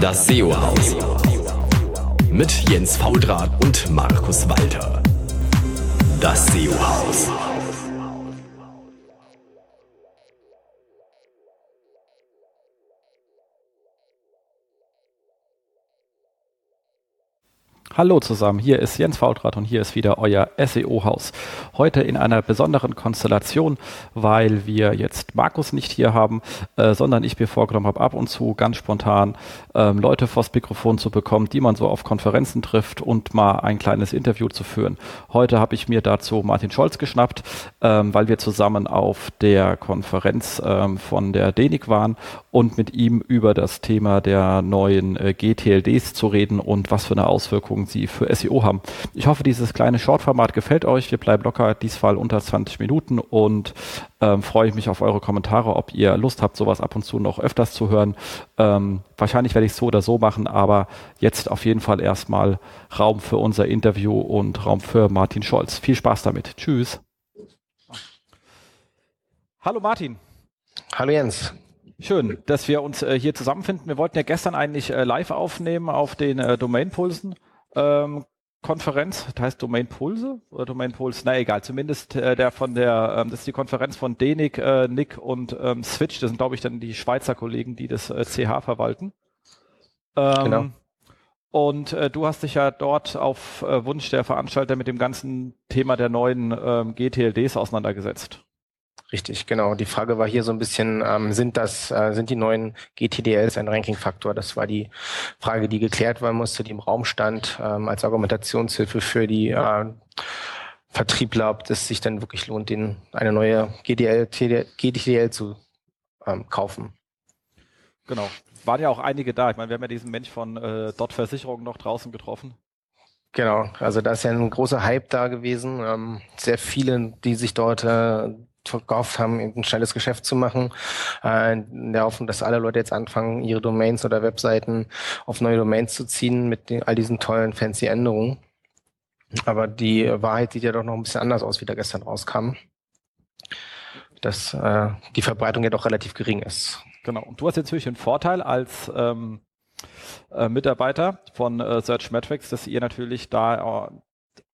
Das SEO-Haus. Mit Jens Faudrat und Markus Walter. Das SEO-Haus. Hallo zusammen, hier ist Jens Faultrat und hier ist wieder euer SEO-Haus. Heute in einer besonderen Konstellation, weil wir jetzt Markus nicht hier haben, äh, sondern ich mir vorgenommen habe, ab und zu ganz spontan ähm, Leute vors Mikrofon zu bekommen, die man so auf Konferenzen trifft und mal ein kleines Interview zu führen. Heute habe ich mir dazu Martin Scholz geschnappt, ähm, weil wir zusammen auf der Konferenz ähm, von der DENIC waren und mit ihm über das Thema der neuen äh, GTLDs zu reden und was für eine Auswirkung sie für SEO haben. Ich hoffe, dieses kleine Shortformat gefällt euch. Wir bleiben locker diesmal unter 20 Minuten und ähm, freue ich mich auf eure Kommentare, ob ihr Lust habt, sowas ab und zu noch öfters zu hören. Ähm, wahrscheinlich werde ich es so oder so machen, aber jetzt auf jeden Fall erstmal Raum für unser Interview und Raum für Martin Scholz. Viel Spaß damit. Tschüss. Hallo Martin. Hallo Jens. Schön, dass wir uns äh, hier zusammenfinden. Wir wollten ja gestern eigentlich äh, live aufnehmen auf den äh, Domainpulsen ähm, Konferenz, das heißt Domain Pulse oder Domain Pulse, na egal, zumindest äh, der von der, ähm, das ist die Konferenz von Denik, äh, Nick und ähm, Switch, das sind glaube ich dann die Schweizer Kollegen, die das äh, CH verwalten. Ähm, genau. Und äh, du hast dich ja dort auf äh, Wunsch der Veranstalter mit dem ganzen Thema der neuen ähm, GTLDs auseinandergesetzt. Richtig, genau. Die Frage war hier so ein bisschen, ähm, sind das, äh, sind die neuen GTDLs ein Ranking-Faktor? Das war die Frage, die geklärt werden musste, die im Raum stand, ähm, als Argumentationshilfe für die äh, Vertriebler, ob es sich dann wirklich lohnt, den, eine neue GDL, GTDL zu ähm, kaufen. Genau. Waren ja auch einige da. Ich meine, wir haben ja diesen Mensch von äh, Dot Versicherung noch draußen getroffen. Genau, also da ist ja ein großer Hype da gewesen. Ähm, sehr viele, die sich dort äh, verkauft haben, ein schnelles Geschäft zu machen, äh, in der Hoffnung, dass alle Leute jetzt anfangen, ihre Domains oder Webseiten auf neue Domains zu ziehen mit all diesen tollen fancy Änderungen. Aber die Wahrheit sieht ja doch noch ein bisschen anders aus, wie da gestern rauskam. Dass äh, die Verbreitung ja doch relativ gering ist. Genau. Und du hast jetzt natürlich einen Vorteil als ähm, äh, Mitarbeiter von äh, Search Metrics, dass ihr natürlich da äh,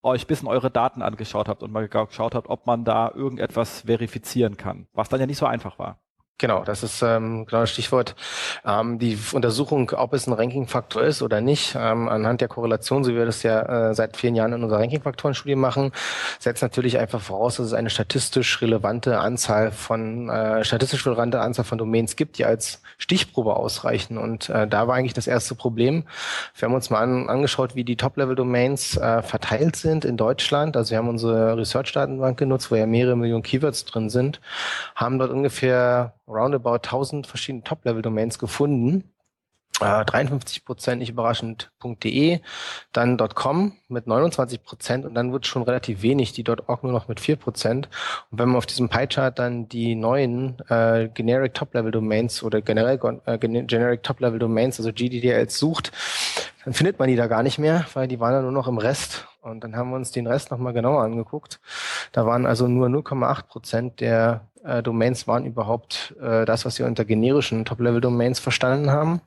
euch bisschen eure Daten angeschaut habt und mal geschaut habt, ob man da irgendetwas verifizieren kann, was dann ja nicht so einfach war. Genau, das ist ähm, genau das Stichwort. Ähm, die Untersuchung, ob es ein Ranking-Faktor ist oder nicht, ähm, anhand der Korrelation, so wie wir das ja äh, seit vielen Jahren in unserer Ranking-Faktoren-Studie machen, setzt natürlich einfach voraus, dass es eine statistisch relevante Anzahl von äh, statistisch relevante Anzahl von Domains gibt, die als Stichprobe ausreichen. Und äh, da war eigentlich das erste Problem. Wir haben uns mal an, angeschaut, wie die Top-Level-Domains äh, verteilt sind in Deutschland. Also wir haben unsere Research-Datenbank genutzt, wo ja mehrere Millionen Keywords drin sind, haben dort ungefähr roundabout 1000 verschiedene Top-Level-Domains gefunden. Äh, 53 Prozent, nicht überraschend.de, dann .com mit 29 Prozent und dann wird schon relativ wenig, die .org nur noch mit 4 Prozent. Und wenn man auf diesem Pie-Chart dann die neuen äh, Generic Top-Level-Domains oder generell äh, Generic Top-Level-Domains, also GDDLs sucht, dann findet man die da gar nicht mehr, weil die waren ja nur noch im Rest. Und dann haben wir uns den Rest nochmal genauer angeguckt. Da waren also nur 0,8 Prozent der äh, Domains waren überhaupt äh, das, was wir unter generischen Top-Level-Domains verstanden haben.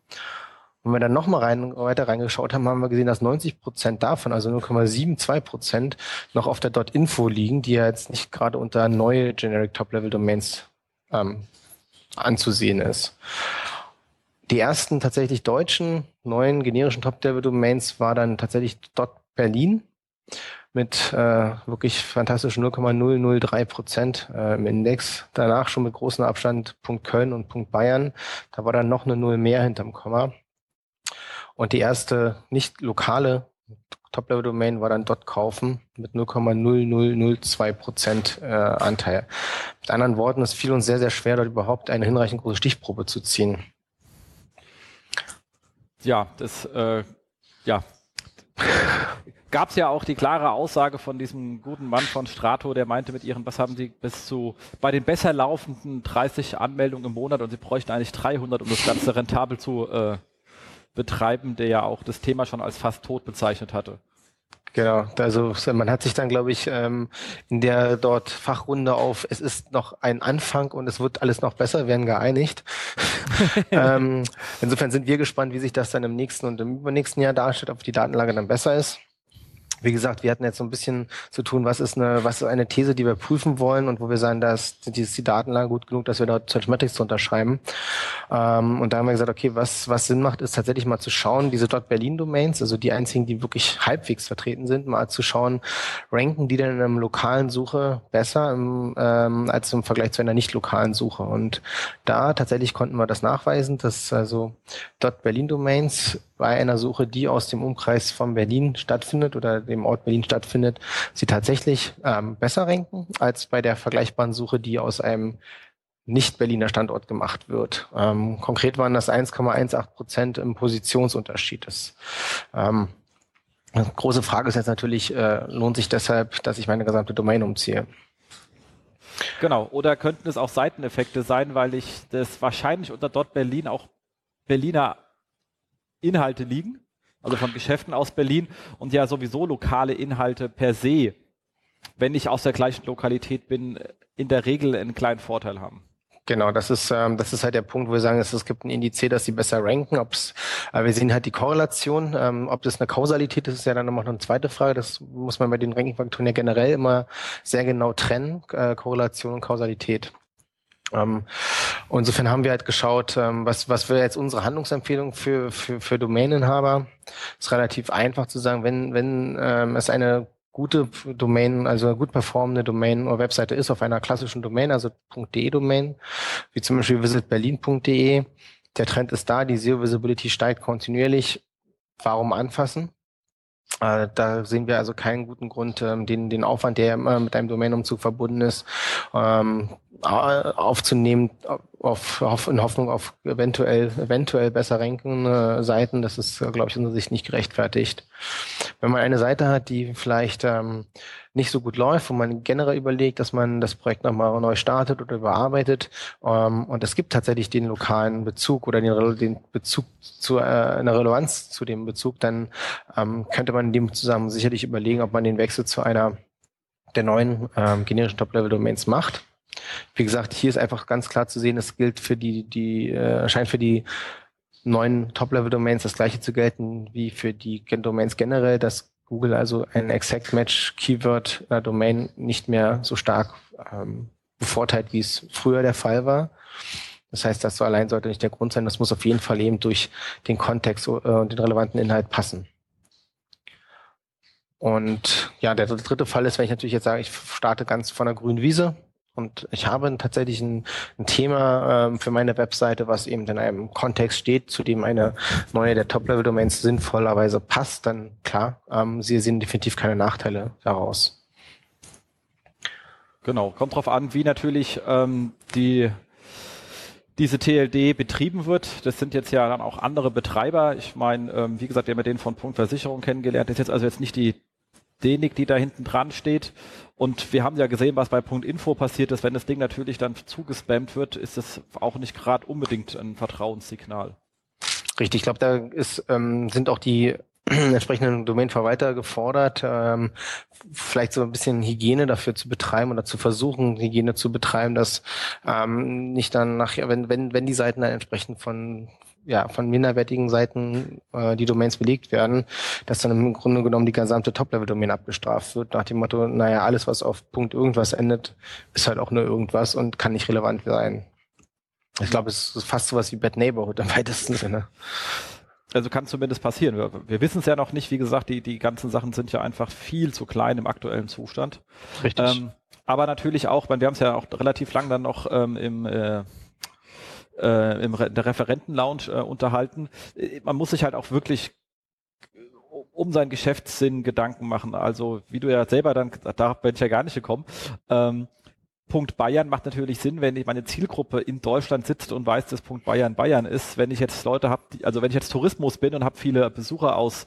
Und wenn wir dann nochmal rein, weiter reingeschaut haben, haben wir gesehen, dass 90 Prozent davon, also 0,72 Prozent, noch auf der .info liegen, die ja jetzt nicht gerade unter neue Generic Top-Level-Domains ähm, anzusehen ist. Die ersten tatsächlich deutschen neuen generischen Top-Level-Domains war dann tatsächlich .berlin mit äh, wirklich fantastischen 0,003 Prozent äh, im Index. Danach schon mit großem Abstand Punkt Köln und Punkt Bayern. Da war dann noch eine Null mehr hinterm Komma. Und die erste nicht lokale Top-Level-Domain war dann dort kaufen mit 0,0002 Prozent äh, Anteil. Mit anderen Worten, es fiel uns sehr, sehr schwer, dort überhaupt eine hinreichend große Stichprobe zu ziehen. Ja, das, äh, ja, gab es ja auch die klare Aussage von diesem guten Mann von Strato, der meinte mit ihren, was haben sie bis zu, bei den besser laufenden 30 Anmeldungen im Monat und sie bräuchten eigentlich 300, um das Ganze rentabel zu äh, betreiben, der ja auch das Thema schon als fast tot bezeichnet hatte. Genau, also man hat sich dann, glaube ich, ähm, in der dort Fachrunde auf, es ist noch ein Anfang und es wird alles noch besser, werden geeinigt. ähm, insofern sind wir gespannt, wie sich das dann im nächsten und im übernächsten Jahr darstellt, ob die Datenlage dann besser ist wie gesagt, wir hatten jetzt so ein bisschen zu tun, was ist eine, was ist eine These, die wir prüfen wollen und wo wir sagen, dass ist die Datenlage gut genug, dass wir dort Searchmetrics zu unterschreiben. Ähm, und da haben wir gesagt, okay, was, was Sinn macht, ist tatsächlich mal zu schauen, diese dort Berlin-Domains, also die einzigen, die wirklich halbwegs vertreten sind, mal zu schauen, ranken die denn in einer lokalen Suche besser im, ähm, als im Vergleich zu einer nicht lokalen Suche. Und da tatsächlich konnten wir das nachweisen, dass also dort Berlin-Domains bei einer Suche, die aus dem Umkreis von Berlin stattfindet oder dem Ort Berlin stattfindet, sie tatsächlich ähm, besser ranken als bei der vergleichbaren Suche, die aus einem nicht-Berliner Standort gemacht wird. Ähm, konkret waren das 1,18 Prozent im Positionsunterschied. Das, ähm, große Frage ist jetzt natürlich, äh, lohnt sich deshalb, dass ich meine gesamte Domain umziehe? Genau, oder könnten es auch Seiteneffekte sein, weil ich das wahrscheinlich unter dort Berlin auch Berliner Inhalte liegen, also von Geschäften aus Berlin und ja sowieso lokale Inhalte per se, wenn ich aus der gleichen Lokalität bin, in der Regel einen kleinen Vorteil haben. Genau, das ist ähm, das ist halt der Punkt, wo wir sagen, es, gibt ein Indiz, dass sie besser ranken. Ob's, äh, wir sehen halt die Korrelation. Ähm, ob das eine Kausalität ist, ist ja dann nochmal eine zweite Frage. Das muss man bei den Ranking-Faktoren ja generell immer sehr genau trennen, äh, Korrelation und Kausalität. Ähm, insofern haben wir halt geschaut, ähm, was, was wäre jetzt unsere Handlungsempfehlung für, für, für Domaininhaber. Ist relativ einfach zu sagen, wenn, wenn ähm, es eine gute Domain, also eine gut performende Domain oder Webseite ist auf einer klassischen Domain, also .de-Domain, wie zum Beispiel visitberlin.de, der Trend ist da, die Zero Visibility steigt kontinuierlich. Warum anfassen? Äh, da sehen wir also keinen guten Grund, ähm, den, den Aufwand, der immer mit einem Domainumzug verbunden ist, ähm, aufzunehmen, auf, auf, in Hoffnung auf eventuell, eventuell besser rankende Seiten. Das ist, glaube ich, in unserer Sicht nicht gerechtfertigt. Wenn man eine Seite hat, die vielleicht ähm, nicht so gut läuft, wo man generell überlegt, dass man das Projekt nochmal neu startet oder überarbeitet, ähm, und es gibt tatsächlich den lokalen Bezug oder den, den Bezug zu äh, einer Relevanz zu dem Bezug, dann ähm, könnte man in dem zusammen sicherlich überlegen, ob man den Wechsel zu einer der neuen ähm, generischen Top-Level-Domains macht. Wie gesagt, hier ist einfach ganz klar zu sehen, es gilt für die, die äh, scheint für die neuen Top-Level-Domains das gleiche zu gelten wie für die Domains generell, dass Google also ein Exact Match Keyword einer Domain nicht mehr so stark ähm, bevorteilt, wie es früher der Fall war. Das heißt, das so allein sollte nicht der Grund sein. Das muss auf jeden Fall eben durch den Kontext äh, und den relevanten Inhalt passen. Und ja, der dritte Fall ist, wenn ich natürlich jetzt sage, ich starte ganz von der grünen Wiese, und ich habe tatsächlich ein, ein Thema ähm, für meine Webseite, was eben in einem Kontext steht, zu dem eine neue der Top-Level-Domains sinnvollerweise passt, dann klar, ähm, Sie sehen definitiv keine Nachteile daraus. Genau, kommt drauf an, wie natürlich ähm, die diese TLD betrieben wird. Das sind jetzt ja dann auch andere Betreiber. Ich meine, ähm, wie gesagt, wir haben den von Punkt Versicherung kennengelernt. Das ist jetzt also jetzt nicht die Denik, die da hinten dran steht. Und wir haben ja gesehen, was bei Punkt Info passiert ist. Wenn das Ding natürlich dann zugespammt wird, ist es auch nicht gerade unbedingt ein Vertrauenssignal. Richtig, ich glaube, da ist, ähm, sind auch die entsprechenden Domainverwalter gefordert, ähm, vielleicht so ein bisschen Hygiene dafür zu betreiben oder zu versuchen, Hygiene zu betreiben, dass ähm, nicht dann nachher, wenn, wenn, wenn die Seiten dann entsprechend von ja, von minderwertigen Seiten äh, die Domains belegt werden, dass dann im Grunde genommen die gesamte Top-Level-Domain abgestraft wird, nach dem Motto, naja, alles, was auf Punkt irgendwas endet, ist halt auch nur irgendwas und kann nicht relevant sein. Ich glaube, es ist fast sowas wie Bad Neighborhood im weitesten Sinne. Also kann zumindest passieren. Wir, wir wissen es ja noch nicht. Wie gesagt, die, die ganzen Sachen sind ja einfach viel zu klein im aktuellen Zustand. Richtig. Ähm, aber natürlich auch, wir haben es ja auch relativ lang dann noch ähm, im äh, äh, im Re der Referentenlounge äh, unterhalten. Äh, man muss sich halt auch wirklich äh, um seinen Geschäftssinn Gedanken machen. Also wie du ja selber dann, da bin ich ja gar nicht gekommen. Ähm, Punkt Bayern macht natürlich Sinn, wenn ich meine Zielgruppe in Deutschland sitzt und weiß, dass Punkt Bayern Bayern ist. Wenn ich jetzt Leute habe, also wenn ich jetzt Tourismus bin und habe viele Besucher aus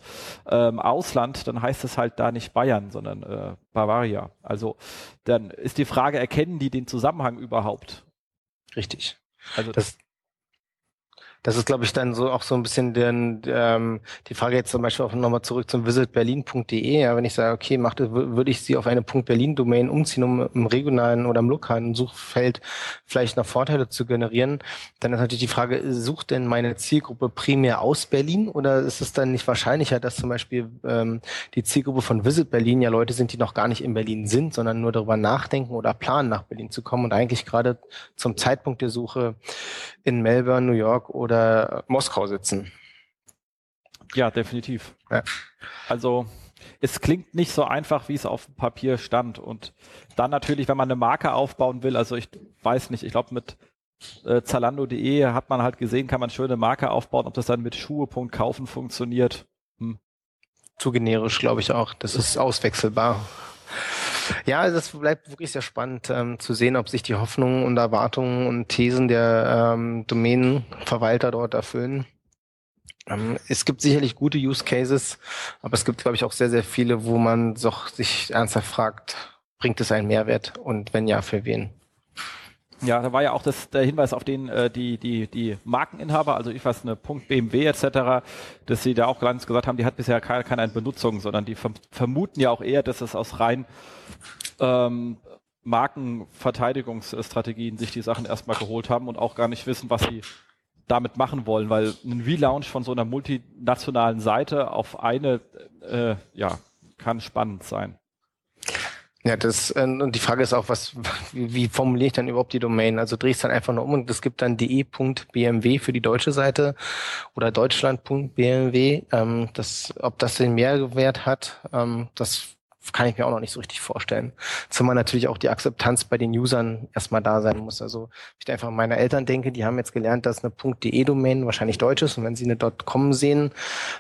ähm, Ausland, dann heißt es halt da nicht Bayern, sondern äh, Bavaria. Also dann ist die Frage, erkennen die den Zusammenhang überhaupt? Richtig. Also das, Das ist, glaube ich, dann so auch so ein bisschen den, ähm, die Frage jetzt zum Beispiel auch nochmal zurück zum visitberlin.de. Ja, wenn ich sage, okay, macht, würde ich sie auf eine .berlin-Domain umziehen, um im regionalen oder im lokalen Suchfeld vielleicht noch Vorteile zu generieren, dann ist natürlich die Frage, sucht denn meine Zielgruppe primär aus Berlin oder ist es dann nicht wahrscheinlicher, dass zum Beispiel ähm, die Zielgruppe von Visit Berlin ja Leute sind, die noch gar nicht in Berlin sind, sondern nur darüber nachdenken oder planen, nach Berlin zu kommen und eigentlich gerade zum Zeitpunkt der Suche in Melbourne, New York oder Moskau sitzen. Ja, definitiv. Ja. Also es klingt nicht so einfach, wie es auf dem Papier stand. Und dann natürlich, wenn man eine Marke aufbauen will, also ich weiß nicht, ich glaube mit äh, Zalando.de hat man halt gesehen, kann man schöne Marke aufbauen, ob das dann mit Schuhe.kaufen funktioniert. Hm. Zu generisch, glaube ich auch. Das ist auswechselbar. Ja, das bleibt wirklich sehr spannend ähm, zu sehen, ob sich die Hoffnungen und Erwartungen und Thesen der ähm, Domänenverwalter dort erfüllen. Ähm, es gibt sicherlich gute Use Cases, aber es gibt, glaube ich, auch sehr, sehr viele, wo man doch sich ernsthaft fragt, bringt es einen Mehrwert und wenn ja, für wen? Ja, da war ja auch das, der Hinweis auf den äh, die die die Markeninhaber, also ich weiß eine Punkt BMW etc., dass sie da auch ganz gesagt haben, die hat bisher keine, keine Benutzung, sondern die vermuten ja auch eher, dass es aus rein ähm, Markenverteidigungsstrategien sich die Sachen erstmal geholt haben und auch gar nicht wissen, was sie damit machen wollen, weil ein Relaunch von so einer multinationalen Seite auf eine, äh, ja, kann spannend sein. Ja, das und die Frage ist auch, was wie, wie formuliere ich dann überhaupt die Domain? Also drehe ich es dann einfach nur um und es gibt dann de.bmw für die deutsche Seite oder deutschland.bmw. Ähm, das, ob das den Mehrwert hat, ähm, das kann ich mir auch noch nicht so richtig vorstellen. Zumal natürlich auch die Akzeptanz bei den Usern erstmal da sein muss. Also ich einfach an meine Eltern denke, die haben jetzt gelernt, dass eine .de-Domain wahrscheinlich deutsch ist und wenn sie eine .com sehen,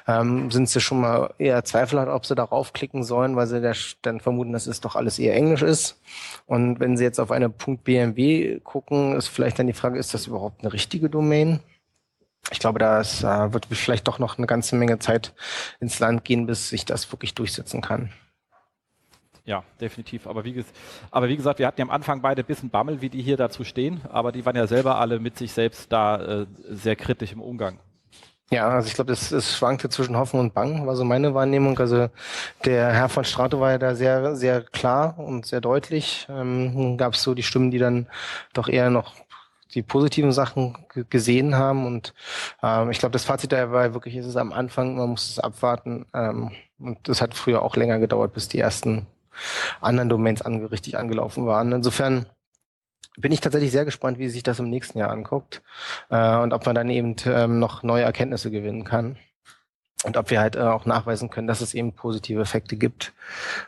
ähm, sind sie schon mal eher zweifelhaft, ob sie darauf klicken sollen, weil sie dann vermuten, dass es doch alles eher Englisch ist. Und wenn sie jetzt auf eine .bmw gucken, ist vielleicht dann die Frage, ist das überhaupt eine richtige Domain? ich glaube, da äh, wird vielleicht doch noch eine ganze Menge Zeit ins Land gehen, bis sich das wirklich durchsetzen kann. Ja, definitiv. Aber wie, aber wie, gesagt, wir hatten ja am Anfang beide ein bisschen Bammel, wie die hier dazu stehen, aber die waren ja selber alle mit sich selbst da äh, sehr kritisch im Umgang. Ja, also ich glaube, es, es schwankte zwischen Hoffen und Bang, war so meine Wahrnehmung. Also der Herr von Strato war ja da sehr, sehr klar und sehr deutlich. Ähm, Gab es so die Stimmen, die dann doch eher noch die positiven Sachen gesehen haben. Und ähm, ich glaube, das Fazit da war wirklich, ist es am Anfang, man muss es abwarten. Ähm, und das hat früher auch länger gedauert, bis die ersten anderen Domains ange richtig angelaufen waren. Insofern bin ich tatsächlich sehr gespannt, wie sich das im nächsten Jahr anguckt äh, und ob man dann eben ähm, noch neue Erkenntnisse gewinnen kann und ob wir halt äh, auch nachweisen können, dass es eben positive Effekte gibt.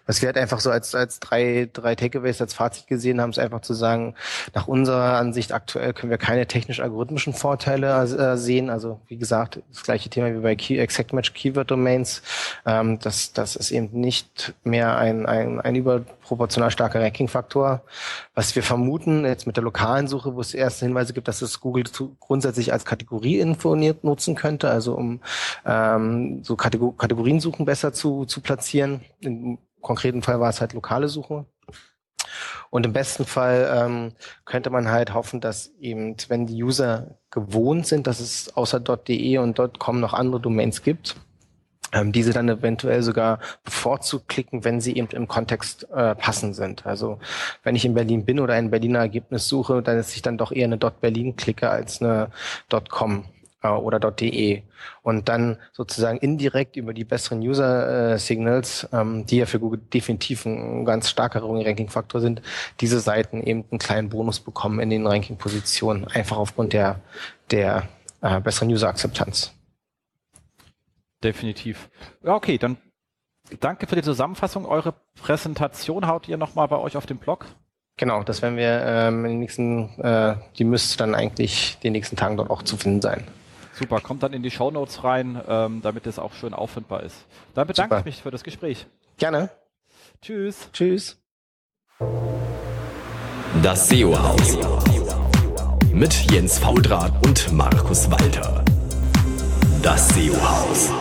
Was wir halt einfach so als, als drei, drei Takeaways als Fazit gesehen haben, ist einfach zu sagen, nach unserer Ansicht aktuell können wir keine technisch-algorithmischen Vorteile äh, sehen. Also wie gesagt, das gleiche Thema wie bei Key, Exact Match Keyword Domains. Ähm, das, das ist eben nicht mehr ein, ein, ein überproportional starker Ranking-Faktor. Was wir vermuten, jetzt mit der lokalen Suche, wo es erste Hinweise gibt, dass es Google grundsätzlich als Kategorie-Info nutzen könnte, also um ähm, so Kategor Kategoriensuchen besser zu, zu platzieren. Im konkreten Fall war es halt lokale Suche. Und im besten Fall ähm, könnte man halt hoffen, dass eben, wenn die User gewohnt sind, dass es außer .de und .com noch andere Domains gibt, ähm, diese dann eventuell sogar bevorzugt klicken, wenn sie eben im Kontext äh, passend sind. Also wenn ich in Berlin bin oder ein Berliner Ergebnis suche, dann ist ich dann doch eher eine .berlin klicke als eine .com äh, oder .de und dann sozusagen indirekt über die besseren User-Signals, äh, ähm, die ja für Google definitiv ein ganz starker Ranking-Faktor sind, diese Seiten eben einen kleinen Bonus bekommen in den Ranking-Positionen, einfach aufgrund der, der äh, besseren User-Akzeptanz. Definitiv. Ja, okay, dann danke für die Zusammenfassung. Eure Präsentation haut ihr nochmal bei euch auf dem Blog? Genau, das werden wir ähm, in den nächsten, äh, die müsste dann eigentlich den nächsten Tagen dort auch zu finden sein. Super, kommt dann in die Shownotes rein, ähm, damit es auch schön auffindbar ist. Dann bedanke Super. ich mich für das Gespräch. Gerne. Tschüss. Tschüss. Das SEO-Haus. Mit Jens Faudrat und Markus Walter. Das SEO-Haus.